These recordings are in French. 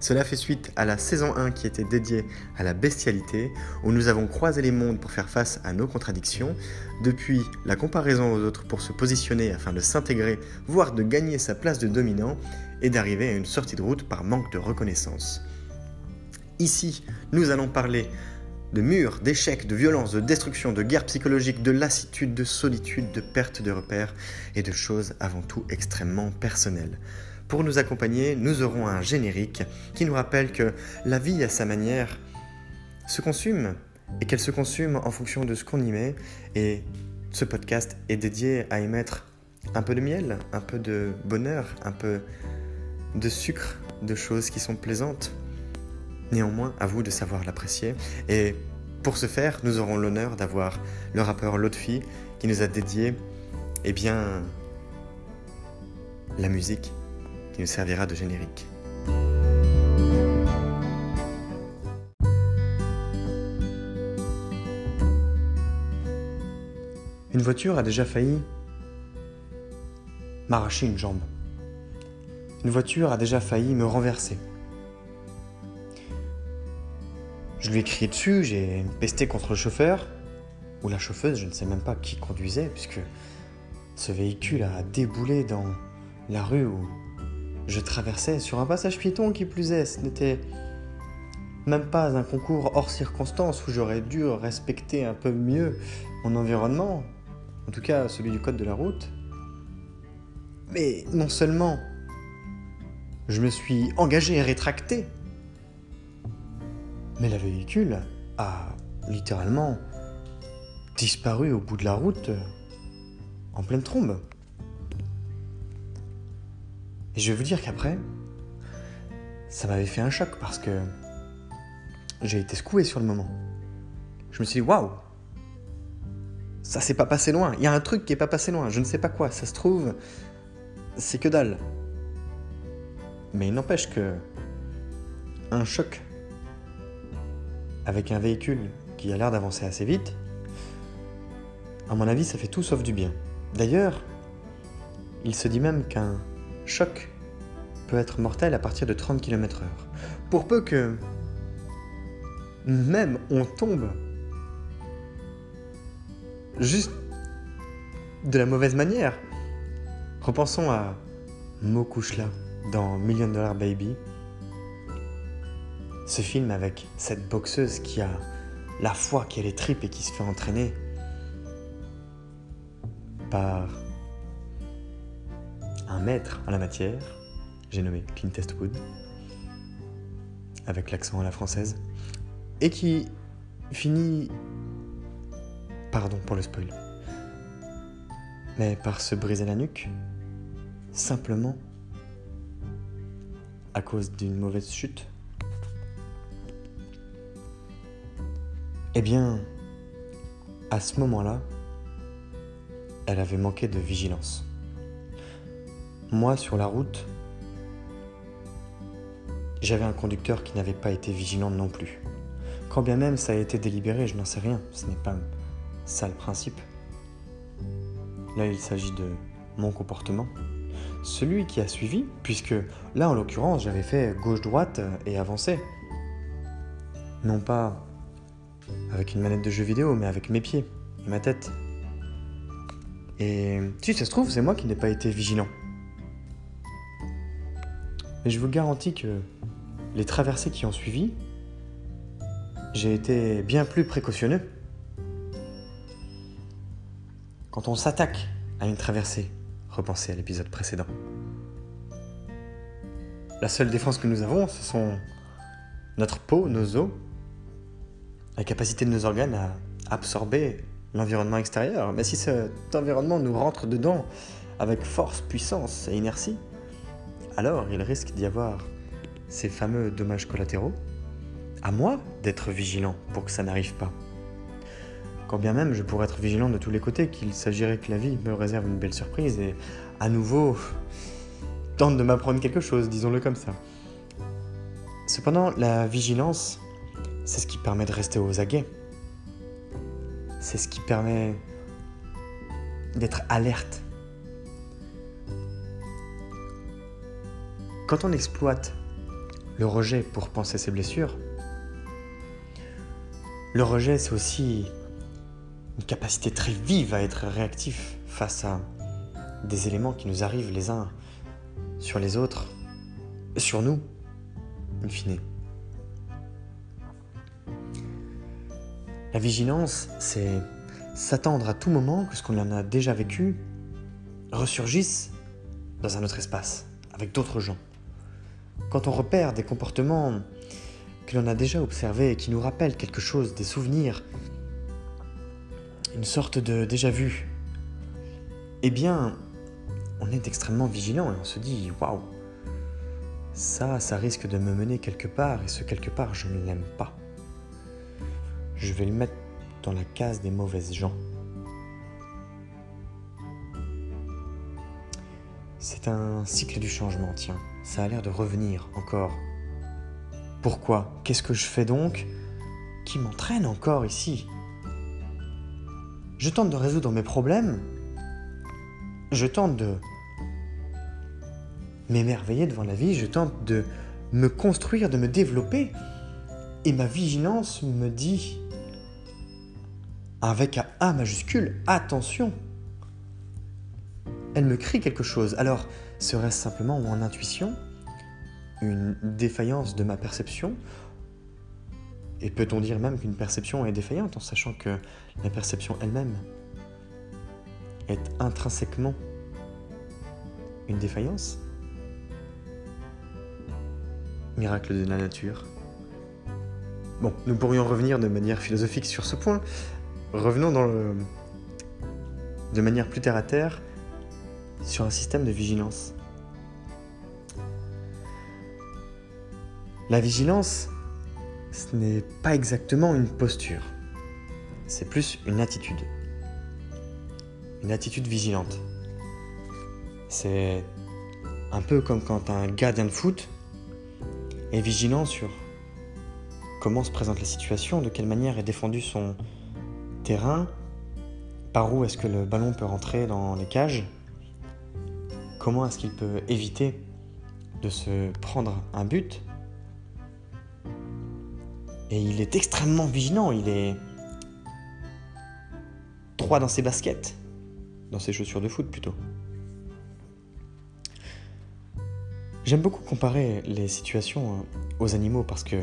Cela fait suite à la saison 1 qui était dédiée à la bestialité, où nous avons croisé les mondes pour faire face à nos contradictions, depuis la comparaison aux autres pour se positionner afin de s'intégrer, voire de gagner sa place de dominant, et d'arriver à une sortie de route par manque de reconnaissance. Ici, nous allons parler de murs, d'échecs, de violence, de destruction, de guerre psychologique, de lassitude, de solitude, de perte de repères et de choses avant tout extrêmement personnelles. Pour nous accompagner, nous aurons un générique qui nous rappelle que la vie à sa manière se consume et qu'elle se consume en fonction de ce qu'on y met. Et ce podcast est dédié à y mettre un peu de miel, un peu de bonheur, un peu de sucre, de choses qui sont plaisantes. Néanmoins, à vous de savoir l'apprécier. Et pour ce faire, nous aurons l'honneur d'avoir le rappeur Lotfi qui nous a dédié, eh bien, la musique qui nous servira de générique. Une voiture a déjà failli m'arracher une jambe. Une voiture a déjà failli me renverser. Je lui ai crié dessus, j'ai pesté contre le chauffeur, ou la chauffeuse, je ne sais même pas qui conduisait, puisque ce véhicule a déboulé dans la rue où je traversais sur un passage piéton qui plus est. Ce n'était même pas un concours hors circonstance où j'aurais dû respecter un peu mieux mon environnement, en tout cas celui du code de la route. Mais non seulement je me suis engagé et rétracté, mais le véhicule a littéralement disparu au bout de la route en pleine trombe. Et je vais vous dire qu'après, ça m'avait fait un choc parce que j'ai été secoué sur le moment. Je me suis dit, waouh, ça s'est pas passé loin. Il y a un truc qui est pas passé loin. Je ne sais pas quoi. Ça se trouve, c'est que dalle. Mais il n'empêche que un choc avec un véhicule qui a l'air d'avancer assez vite, à mon avis, ça fait tout sauf du bien. D'ailleurs, il se dit même qu'un choc peut être mortel à partir de 30 km/h. Pour peu que même on tombe juste de la mauvaise manière. Repensons à Mokushla dans Million Dollar Baby. Ce film avec cette boxeuse qui a la foi, qui a les tripes et qui se fait entraîner par un maître en la matière, j'ai nommé Clint Eastwood, avec l'accent à la française, et qui finit, pardon pour le spoil, mais par se briser la nuque, simplement à cause d'une mauvaise chute. Eh bien, à ce moment-là, elle avait manqué de vigilance. Moi, sur la route, j'avais un conducteur qui n'avait pas été vigilant non plus. Quand bien même ça a été délibéré, je n'en sais rien, ce n'est pas ça le principe. Là, il s'agit de mon comportement. Celui qui a suivi, puisque là, en l'occurrence, j'avais fait gauche-droite et avancé. Non pas avec une manette de jeu vidéo, mais avec mes pieds et ma tête. Et si ça se trouve, c'est moi qui n'ai pas été vigilant. Mais je vous garantis que les traversées qui ont suivi, j'ai été bien plus précautionneux. Quand on s'attaque à une traversée, repensez à l'épisode précédent. La seule défense que nous avons, ce sont notre peau, nos os, la capacité de nos organes à absorber l'environnement extérieur. Mais si cet environnement nous rentre dedans avec force, puissance et inertie, alors il risque d'y avoir ces fameux dommages collatéraux. À moi d'être vigilant pour que ça n'arrive pas. quand bien même je pourrais être vigilant de tous les côtés, qu'il s'agirait que la vie me réserve une belle surprise et à nouveau tente de m'apprendre quelque chose, disons-le comme ça. Cependant, la vigilance, c'est ce qui permet de rester aux aguets. C'est ce qui permet d'être alerte. Quand on exploite le rejet pour penser ses blessures, le rejet, c'est aussi une capacité très vive à être réactif face à des éléments qui nous arrivent les uns sur les autres, sur nous, in fine. La vigilance, c'est s'attendre à tout moment que ce qu'on en a déjà vécu ressurgisse dans un autre espace, avec d'autres gens. Quand on repère des comportements que l'on a déjà observés et qui nous rappellent quelque chose, des souvenirs, une sorte de déjà vu, eh bien, on est extrêmement vigilant et on se dit waouh, ça, ça risque de me mener quelque part et ce quelque part, je ne l'aime pas. Je vais le mettre dans la case des mauvaises gens. C'est un cycle du changement, tiens. Ça a l'air de revenir encore. Pourquoi? Qu'est-ce que je fais donc? Qui m'entraîne encore ici? Je tente de résoudre mes problèmes. Je tente de m'émerveiller devant la vie. Je tente de me construire, de me développer. Et ma vigilance me dit avec un A majuscule, attention. Elle me crie quelque chose. Alors, serait-ce simplement mon intuition? Une défaillance de ma perception? Et peut-on dire même qu'une perception est défaillante en sachant que la perception elle-même est intrinsèquement une défaillance? Miracle de la nature. Bon, nous pourrions revenir de manière philosophique sur ce point, Revenons dans le... de manière plus terre à terre sur un système de vigilance. La vigilance, ce n'est pas exactement une posture, c'est plus une attitude. Une attitude vigilante. C'est un peu comme quand un gardien de foot est vigilant sur comment se présente la situation, de quelle manière est défendu son, terrain, par où est-ce que le ballon peut rentrer dans les cages, comment est-ce qu'il peut éviter de se prendre un but? Et il est extrêmement vigilant, il est droit dans ses baskets, dans ses chaussures de foot plutôt. J'aime beaucoup comparer les situations euh, aux animaux parce que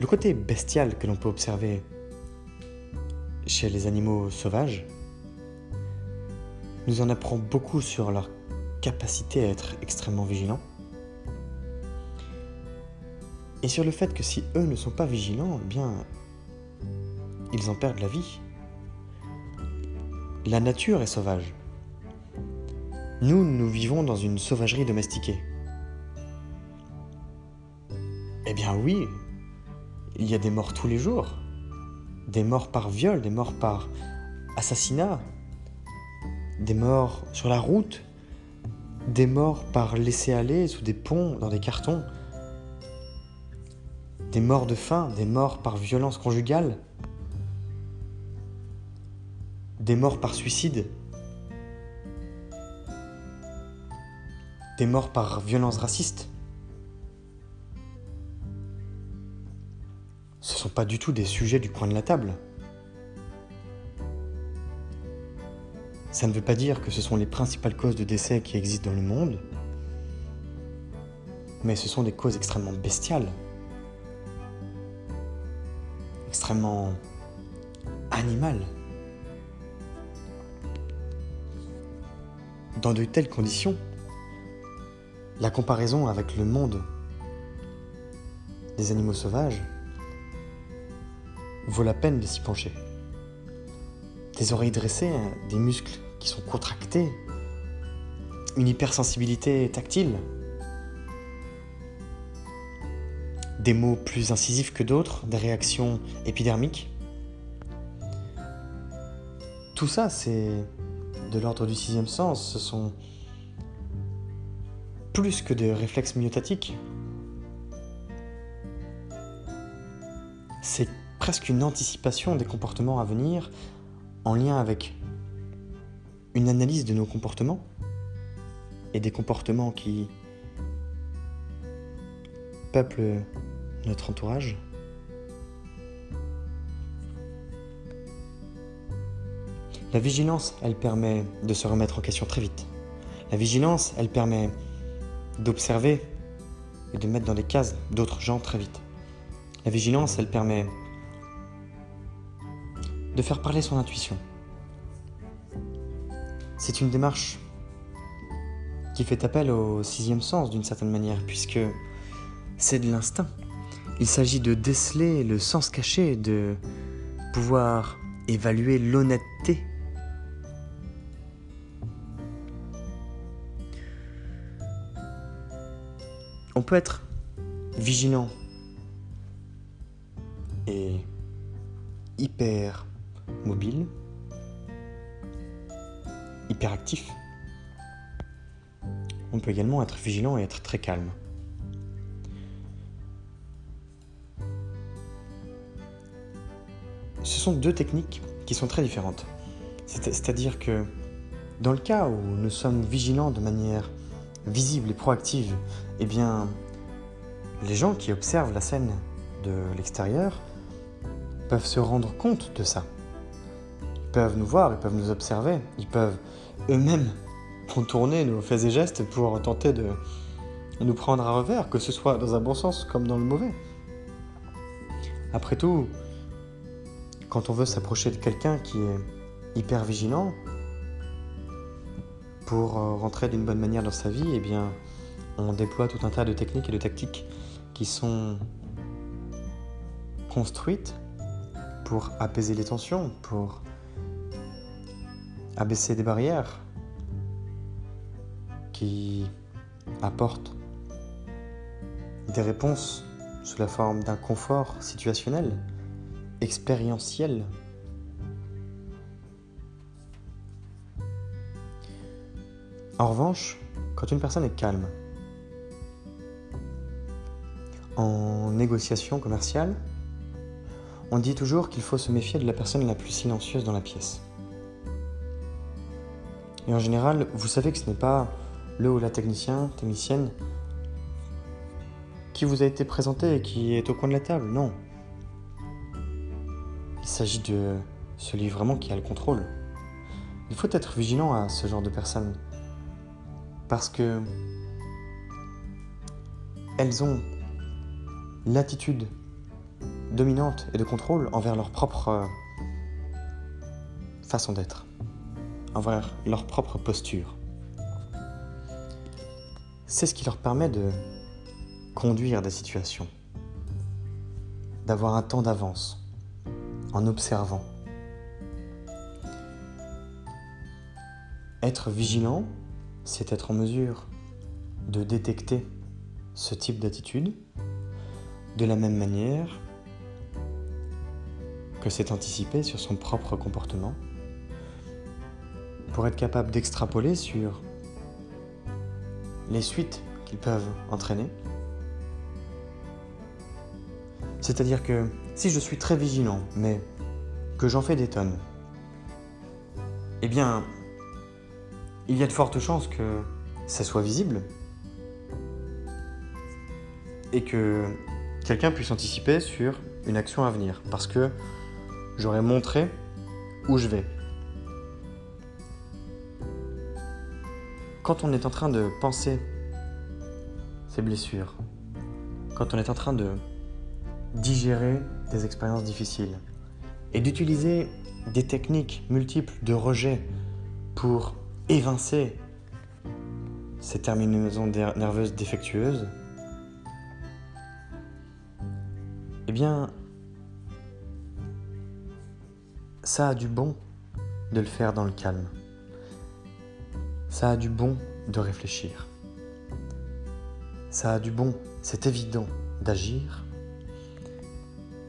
le côté bestial que l'on peut observer chez les animaux sauvages nous en apprend beaucoup sur leur capacité à être extrêmement vigilants et sur le fait que si eux ne sont pas vigilants, eh bien, ils en perdent la vie. La nature est sauvage. Nous, nous vivons dans une sauvagerie domestiquée. Eh bien oui, il y a des morts tous les jours des morts par viol, des morts par assassinat, des morts sur la route, des morts par laisser aller sous des ponts, dans des cartons, des morts de faim, des morts par violence conjugale, des morts par suicide, des morts par violence raciste. ce ne sont pas du tout des sujets du coin de la table. Ça ne veut pas dire que ce sont les principales causes de décès qui existent dans le monde, mais ce sont des causes extrêmement bestiales, extrêmement animales. Dans de telles conditions, la comparaison avec le monde des animaux sauvages vaut la peine de s'y pencher. Des oreilles dressées, hein, des muscles qui sont contractés, une hypersensibilité tactile, des mots plus incisifs que d'autres, des réactions épidermiques, tout ça, c'est de l'ordre du sixième sens. Ce sont plus que des réflexes myotatiques. C'est presque une anticipation des comportements à venir en lien avec une analyse de nos comportements et des comportements qui peuplent notre entourage. La vigilance, elle permet de se remettre en question très vite. La vigilance, elle permet d'observer et de mettre dans des cases d'autres gens très vite. La vigilance, elle permet de faire parler son intuition. C'est une démarche qui fait appel au sixième sens d'une certaine manière, puisque c'est de l'instinct. Il s'agit de déceler le sens caché, de pouvoir évaluer l'honnêteté On peut être vigilant et hyper mobile, hyper actif. On peut également être vigilant et être très calme. Ce sont deux techniques qui sont très différentes. C'est-à-dire que dans le cas où nous sommes vigilants de manière visible et proactive, eh bien, les gens qui observent la scène de l'extérieur peuvent se rendre compte de ça. Peuvent nous voir, ils peuvent nous observer, ils peuvent eux-mêmes contourner nos faits et gestes pour tenter de nous prendre à revers, que ce soit dans un bon sens comme dans le mauvais. Après tout, quand on veut s'approcher de quelqu'un qui est hyper vigilant, pour euh, rentrer d'une bonne manière dans sa vie, eh bien, on déploie tout un tas de techniques et de tactiques qui sont construites pour apaiser les tensions, pour abaisser des barrières qui apportent des réponses sous la forme d'un confort situationnel, expérientiel, En revanche, quand une personne est calme, en négociation commerciale, on dit toujours qu'il faut se méfier de la personne la plus silencieuse dans la pièce. Et en général, vous savez que ce n'est pas le ou la technicien, technicienne, qui vous a été présenté et qui est au coin de la table, non. Il s'agit de celui vraiment qui a le contrôle. Il faut être vigilant à ce genre de personnes parce que elles ont l'attitude dominante et de contrôle envers leur propre euh, façon d'être, envers leur propre posture. C'est ce qui leur permet de conduire des situations, d'avoir un temps d'avance en observant. Être vigilant, c'est être en mesure de détecter ce type d'attitude de la même manière que c'est anticiper sur son propre comportement pour être capable d'extrapoler sur les suites qu'ils peuvent entraîner. C'est-à-dire que si je suis très vigilant, mais que j'en fais des tonnes, eh bien, il y a de fortes chances que ça soit visible et que quelqu'un puisse anticiper sur une action à venir parce que j'aurais montré où je vais. Quand on est en train de penser ces blessures, quand on est en train de digérer des expériences difficiles et d'utiliser des techniques multiples de rejet pour évincer ces terminaisons nerveuses défectueuses, eh bien, ça a du bon de le faire dans le calme. Ça a du bon de réfléchir. Ça a du bon, c'est évident, d'agir,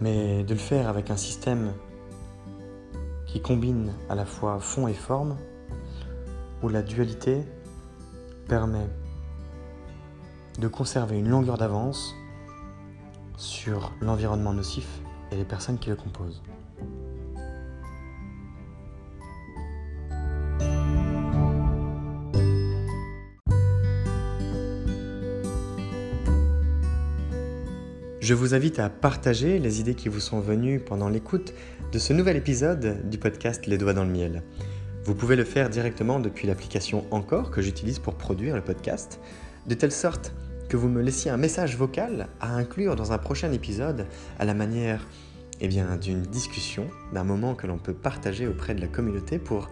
mais de le faire avec un système qui combine à la fois fond et forme, où la dualité permet de conserver une longueur d'avance sur l'environnement nocif et les personnes qui le composent. Je vous invite à partager les idées qui vous sont venues pendant l'écoute de ce nouvel épisode du podcast Les doigts dans le miel. Vous pouvez le faire directement depuis l'application Encore que j'utilise pour produire le podcast, de telle sorte que vous me laissiez un message vocal à inclure dans un prochain épisode à la manière eh d'une discussion, d'un moment que l'on peut partager auprès de la communauté pour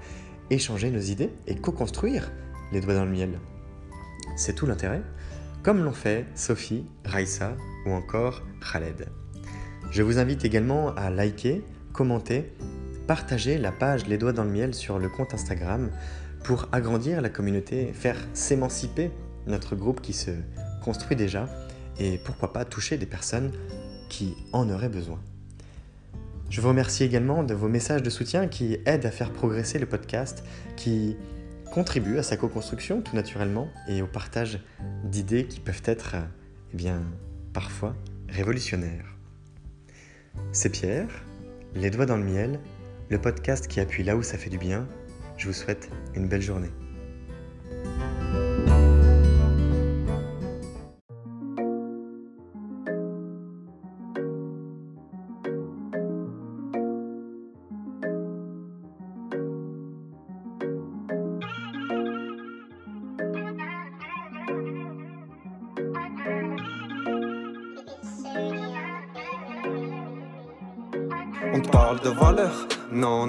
échanger nos idées et co-construire les doigts dans le miel. C'est tout l'intérêt, comme l'ont fait Sophie, Raissa ou encore Khaled. Je vous invite également à liker, commenter, partager la page Les Doigts dans le Miel sur le compte Instagram pour agrandir la communauté, faire s'émanciper notre groupe qui se construit déjà et pourquoi pas toucher des personnes qui en auraient besoin. Je vous remercie également de vos messages de soutien qui aident à faire progresser le podcast, qui contribuent à sa co-construction tout naturellement et au partage d'idées qui peuvent être eh bien, parfois révolutionnaires. C'est Pierre, Les Doigts dans le Miel, le podcast qui appuie là où ça fait du bien. Je vous souhaite une belle journée.